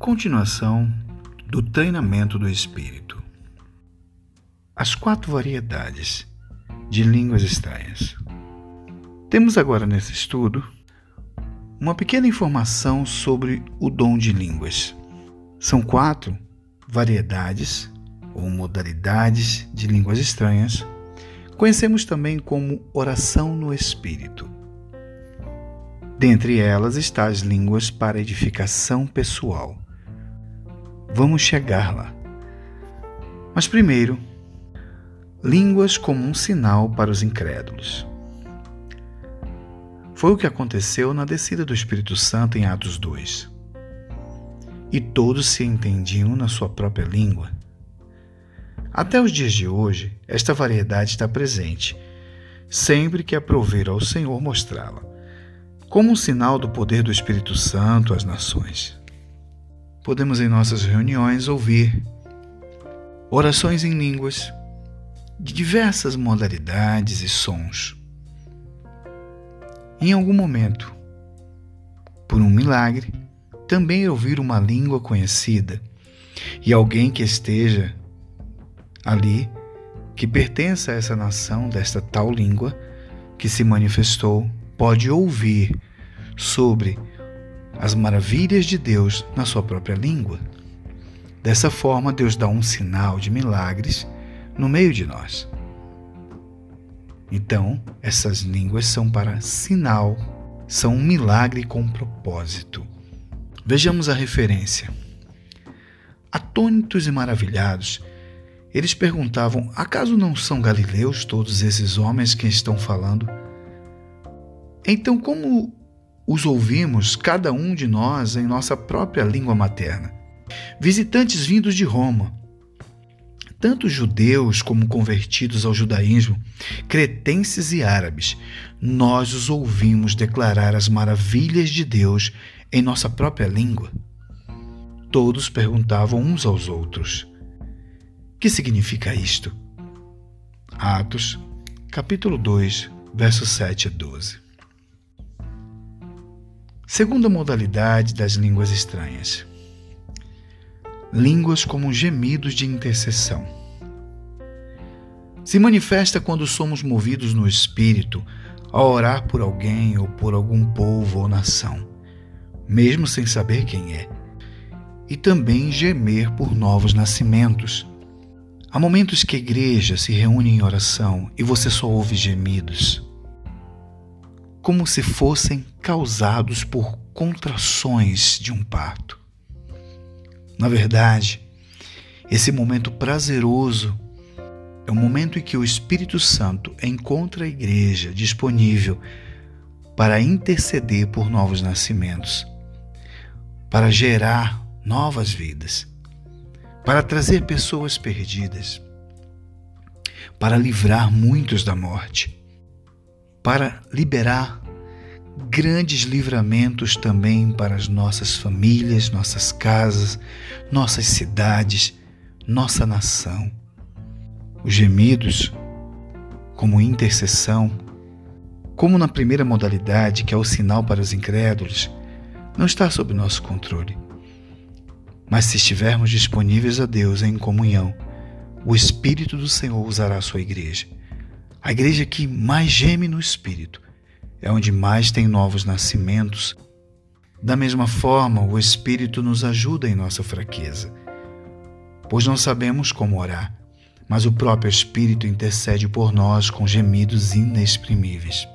Continuação do treinamento do espírito. As quatro variedades de línguas estranhas. Temos agora nesse estudo uma pequena informação sobre o dom de línguas. São quatro variedades ou modalidades de línguas estranhas. Conhecemos também como oração no espírito. Dentre elas está as línguas para edificação pessoal Vamos chegar lá. Mas primeiro, línguas como um sinal para os incrédulos. Foi o que aconteceu na descida do Espírito Santo em Atos 2. E todos se entendiam na sua própria língua. Até os dias de hoje, esta variedade está presente, sempre que aprover ao Senhor mostrá-la, como um sinal do poder do Espírito Santo às nações podemos em nossas reuniões ouvir orações em línguas de diversas modalidades e sons. Em algum momento, por um milagre, também ouvir uma língua conhecida e alguém que esteja ali, que pertença a essa nação desta tal língua que se manifestou, pode ouvir sobre as maravilhas de Deus na sua própria língua. Dessa forma, Deus dá um sinal de milagres no meio de nós. Então, essas línguas são para sinal, são um milagre com propósito. Vejamos a referência. Atônitos e maravilhados, eles perguntavam: acaso não são galileus todos esses homens que estão falando? Então, como os ouvimos, cada um de nós, em nossa própria língua materna. Visitantes vindos de Roma, tanto judeus como convertidos ao judaísmo, cretenses e árabes, nós os ouvimos declarar as maravilhas de Deus em nossa própria língua. Todos perguntavam uns aos outros: Que significa isto? Atos, capítulo 2, versos 7 a 12. Segunda modalidade das línguas estranhas. Línguas como gemidos de intercessão. Se manifesta quando somos movidos no espírito a orar por alguém ou por algum povo ou nação, mesmo sem saber quem é, e também gemer por novos nascimentos. Há momentos que a igreja se reúne em oração e você só ouve gemidos como se fossem causados por contrações de um parto. Na verdade, esse momento prazeroso é o momento em que o Espírito Santo encontra a igreja disponível para interceder por novos nascimentos, para gerar novas vidas, para trazer pessoas perdidas, para livrar muitos da morte para liberar grandes livramentos também para as nossas famílias, nossas casas, nossas cidades, nossa nação. Os gemidos, como intercessão, como na primeira modalidade, que é o sinal para os incrédulos, não está sob nosso controle. Mas se estivermos disponíveis a Deus em comunhão, o Espírito do Senhor usará a sua igreja a igreja que mais geme no espírito é onde mais tem novos nascimentos. Da mesma forma, o Espírito nos ajuda em nossa fraqueza, pois não sabemos como orar, mas o próprio Espírito intercede por nós com gemidos inexprimíveis.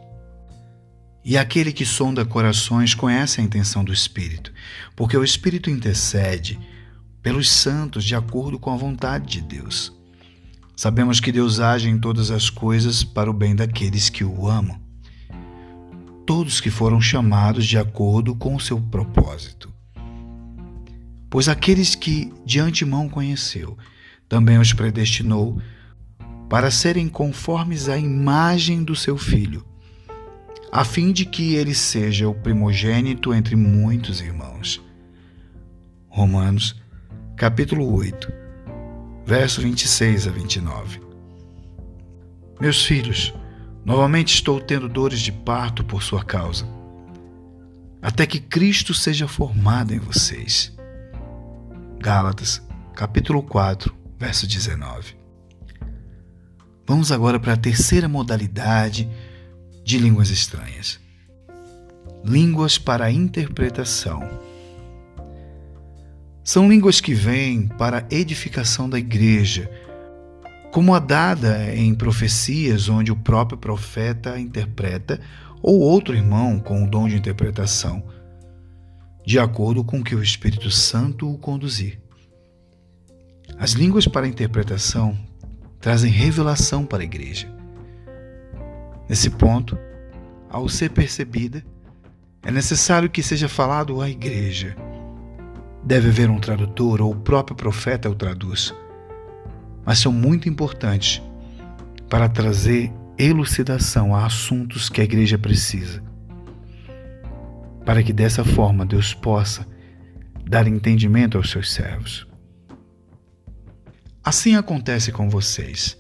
E aquele que sonda corações conhece a intenção do Espírito, porque o Espírito intercede pelos santos de acordo com a vontade de Deus. Sabemos que Deus age em todas as coisas para o bem daqueles que o amam, todos que foram chamados de acordo com o seu propósito. Pois aqueles que de antemão conheceu, também os predestinou para serem conformes à imagem do seu filho, a fim de que ele seja o primogênito entre muitos irmãos. Romanos, capítulo 8 verso 26 a 29. Meus filhos, novamente estou tendo dores de parto por sua causa, até que Cristo seja formado em vocês. Gálatas, capítulo 4, verso 19. Vamos agora para a terceira modalidade de línguas estranhas. Línguas para interpretação. São línguas que vêm para a edificação da igreja, como a dada em profecias onde o próprio profeta interpreta ou outro irmão com o dom de interpretação, de acordo com que o Espírito Santo o conduzir. As línguas para interpretação trazem revelação para a igreja. Nesse ponto, ao ser percebida, é necessário que seja falado à igreja. Deve haver um tradutor ou o próprio profeta o traduz. Mas são muito importantes para trazer elucidação a assuntos que a igreja precisa. Para que dessa forma Deus possa dar entendimento aos seus servos. Assim acontece com vocês.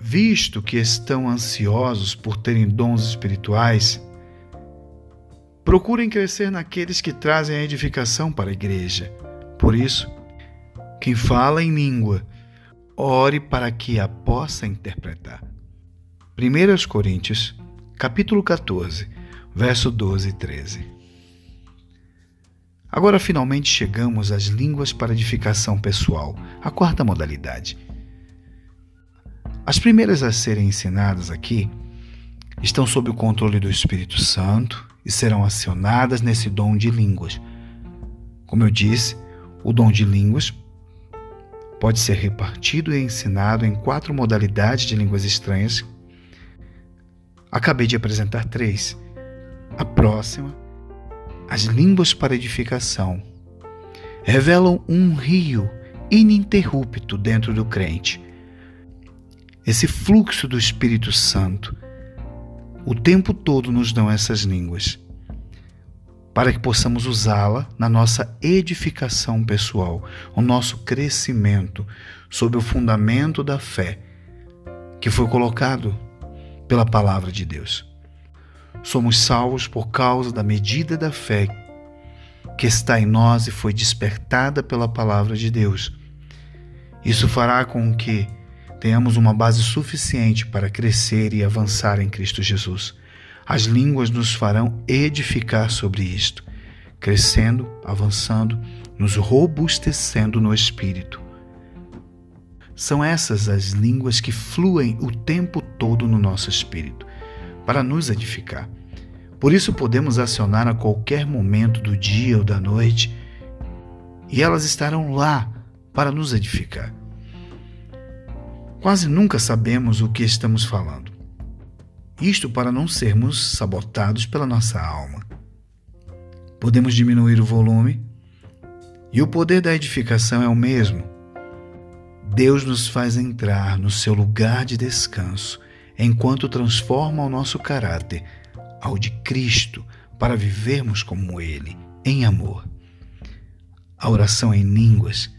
Visto que estão ansiosos por terem dons espirituais, procurem crescer naqueles que trazem a edificação para a igreja. Por isso, quem fala em língua, ore para que a possa interpretar. 1 Coríntios, capítulo 14, verso 12 e 13. Agora finalmente chegamos às línguas para edificação pessoal, a quarta modalidade. As primeiras a serem ensinadas aqui estão sob o controle do Espírito Santo e serão acionadas nesse dom de línguas. Como eu disse, o dom de línguas pode ser repartido e ensinado em quatro modalidades de línguas estranhas. Acabei de apresentar três. A próxima as línguas para edificação, revelam um rio ininterrupto dentro do crente. Esse fluxo do Espírito Santo, o tempo todo nos dão essas línguas, para que possamos usá-la na nossa edificação pessoal, o nosso crescimento sob o fundamento da fé que foi colocado pela palavra de Deus. Somos salvos por causa da medida da fé que está em nós e foi despertada pela palavra de Deus. Isso fará com que tenhamos uma base suficiente para crescer e avançar em Cristo Jesus. As línguas nos farão edificar sobre isto, crescendo, avançando, nos robustecendo no espírito. São essas as línguas que fluem o tempo todo no nosso espírito para nos edificar. Por isso podemos acionar a qualquer momento do dia ou da noite e elas estarão lá para nos edificar. Quase nunca sabemos o que estamos falando. Isto para não sermos sabotados pela nossa alma. Podemos diminuir o volume e o poder da edificação é o mesmo. Deus nos faz entrar no seu lugar de descanso enquanto transforma o nosso caráter ao de Cristo para vivermos como Ele, em amor. A oração em línguas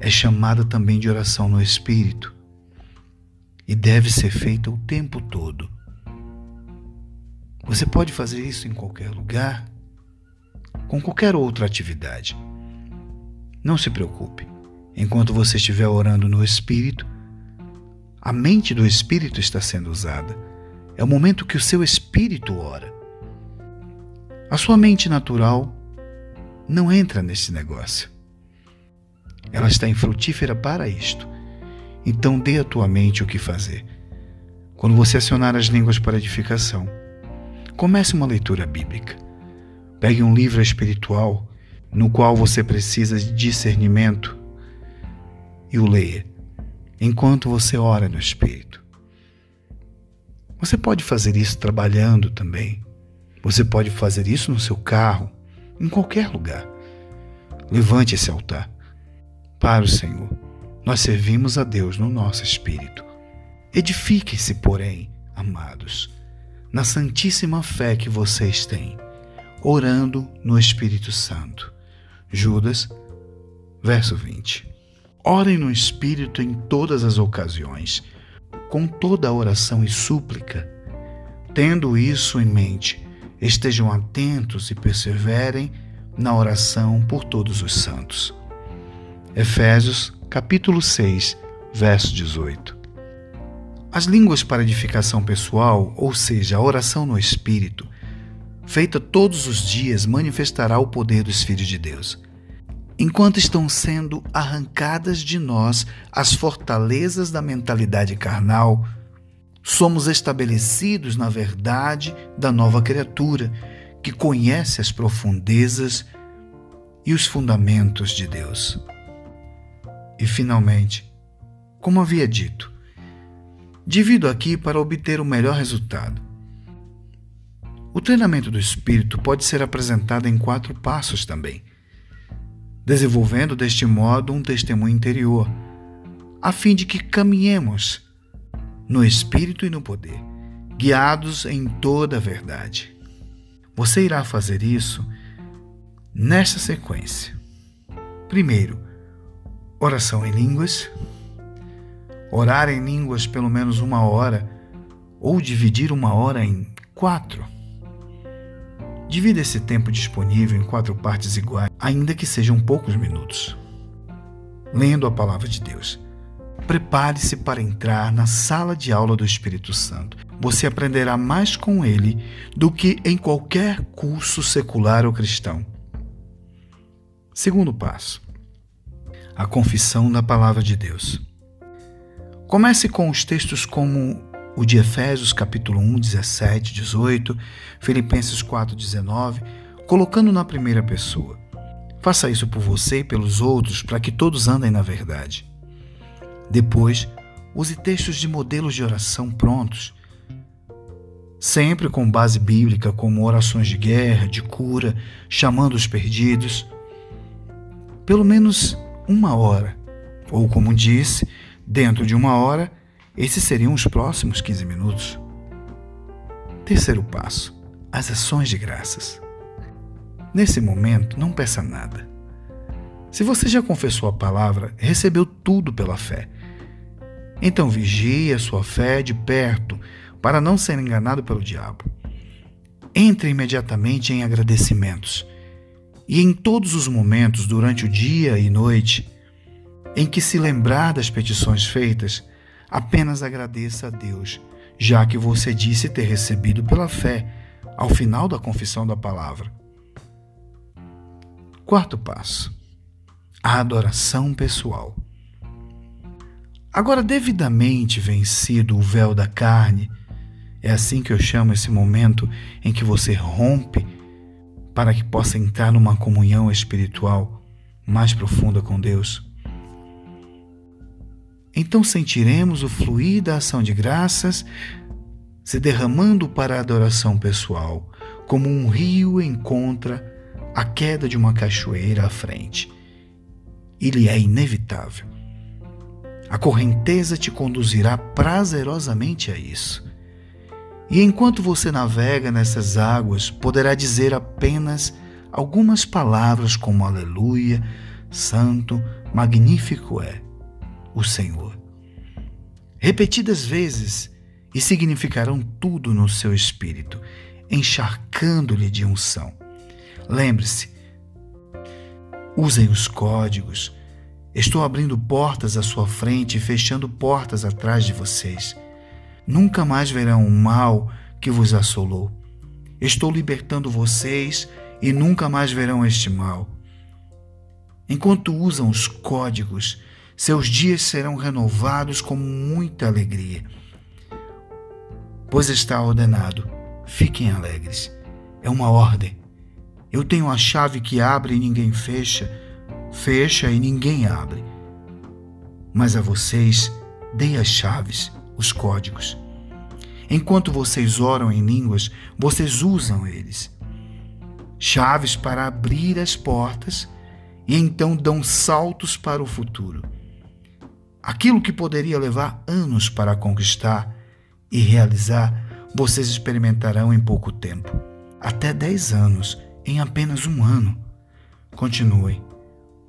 é chamada também de oração no Espírito e deve ser feita o tempo todo. Você pode fazer isso em qualquer lugar, com qualquer outra atividade. Não se preocupe. Enquanto você estiver orando no Espírito, a mente do espírito está sendo usada. É o momento que o seu espírito ora. A sua mente natural não entra nesse negócio. Ela está infrutífera para isto. Então dê à tua mente o que fazer. Quando você acionar as línguas para edificação, comece uma leitura bíblica. Pegue um livro espiritual no qual você precisa de discernimento e o leia enquanto você ora no Espírito. Você pode fazer isso trabalhando também. Você pode fazer isso no seu carro, em qualquer lugar. Levante esse altar. Para o Senhor, nós servimos a Deus no nosso espírito. Edifiquem-se, porém, amados, na santíssima fé que vocês têm, orando no Espírito Santo. Judas, verso 20. Orem no Espírito em todas as ocasiões, com toda a oração e súplica. Tendo isso em mente, estejam atentos e perseverem na oração por todos os santos. Efésios, capítulo 6, verso 18. As línguas para edificação pessoal, ou seja, a oração no Espírito, feita todos os dias, manifestará o poder dos filhos de Deus. Enquanto estão sendo arrancadas de nós as fortalezas da mentalidade carnal, somos estabelecidos na verdade da nova criatura, que conhece as profundezas e os fundamentos de Deus. E finalmente, como havia dito, divido aqui para obter o melhor resultado. O treinamento do espírito pode ser apresentado em quatro passos também, desenvolvendo deste modo um testemunho interior, a fim de que caminhemos no espírito e no poder, guiados em toda a verdade. Você irá fazer isso nesta sequência. Primeiro, oração em línguas. Orar em línguas pelo menos uma hora, ou dividir uma hora em quatro. Divida esse tempo disponível em quatro partes iguais, ainda que sejam poucos minutos. Lendo a palavra de Deus. Prepare-se para entrar na sala de aula do Espírito Santo. Você aprenderá mais com ele do que em qualquer curso secular ou cristão. Segundo passo: a confissão da palavra de Deus. Comece com os textos como o de Efésios capítulo 1, 17, 18, Filipenses 4, 19, colocando na primeira pessoa. Faça isso por você e pelos outros, para que todos andem na verdade. Depois, use textos de modelos de oração prontos, sempre com base bíblica, como orações de guerra, de cura, chamando os perdidos. Pelo menos uma hora, ou como disse, dentro de uma hora, esses seriam os próximos 15 minutos. Terceiro passo: as ações de graças. Nesse momento, não peça nada. Se você já confessou a palavra, recebeu tudo pela fé. Então vigie a sua fé de perto para não ser enganado pelo diabo. Entre imediatamente em agradecimentos. E em todos os momentos, durante o dia e noite, em que se lembrar das petições feitas, apenas agradeça a Deus, já que você disse ter recebido pela fé ao final da confissão da palavra. Quarto passo: a adoração pessoal. Agora, devidamente vencido o véu da carne, é assim que eu chamo esse momento em que você rompe para que possa entrar numa comunhão espiritual mais profunda com Deus. Então sentiremos o fluir da ação de graças se derramando para a adoração pessoal, como um rio encontra a queda de uma cachoeira à frente. Ele é inevitável. A correnteza te conduzirá prazerosamente a isso. E enquanto você navega nessas águas, poderá dizer apenas algumas palavras como Aleluia, Santo, Magnífico é o Senhor. Repetidas vezes, e significarão tudo no seu espírito, encharcando-lhe de unção. Lembre-se, usem os códigos. Estou abrindo portas à sua frente e fechando portas atrás de vocês. Nunca mais verão o mal que vos assolou. Estou libertando vocês e nunca mais verão este mal. Enquanto usam os códigos, seus dias serão renovados com muita alegria. Pois está ordenado: fiquem alegres. É uma ordem. Eu tenho a chave que abre e ninguém fecha, fecha e ninguém abre. Mas a vocês dei as chaves, os códigos. Enquanto vocês oram em línguas, vocês usam eles. Chaves para abrir as portas e então dão saltos para o futuro. Aquilo que poderia levar anos para conquistar e realizar, vocês experimentarão em pouco tempo até 10 anos, em apenas um ano. Continuem,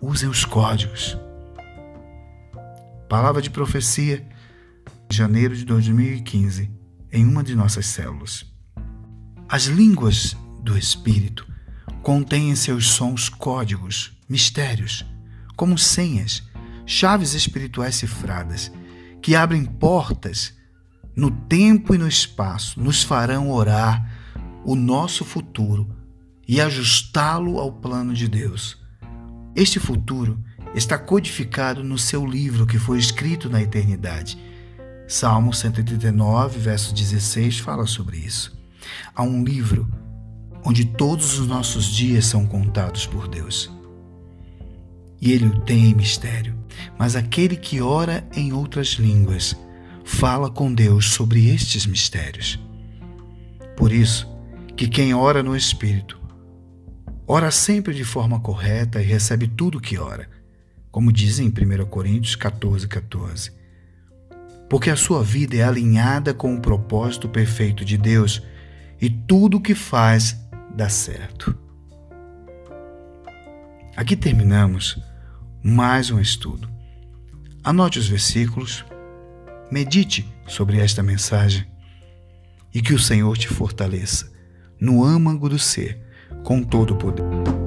usem os códigos. Palavra de profecia, janeiro de 2015, em uma de nossas células. As línguas do Espírito contêm em seus sons códigos, mistérios como senhas, chaves espirituais cifradas, que abrem portas no tempo e no espaço, nos farão orar o nosso futuro e ajustá-lo ao plano de Deus. Este futuro está codificado no seu livro que foi escrito na eternidade. Salmo 139, verso 16 fala sobre isso. Há um livro onde todos os nossos dias são contados por Deus. E ele o tem em mistério, mas aquele que ora em outras línguas fala com Deus sobre estes mistérios. Por isso, que quem ora no Espírito ora sempre de forma correta e recebe tudo o que ora, como diz em 1 Coríntios 14, 14. Porque a sua vida é alinhada com o propósito perfeito de Deus e tudo o que faz dá certo. Aqui terminamos mais um estudo. Anote os versículos, medite sobre esta mensagem e que o Senhor te fortaleça no âmago do ser com todo o poder.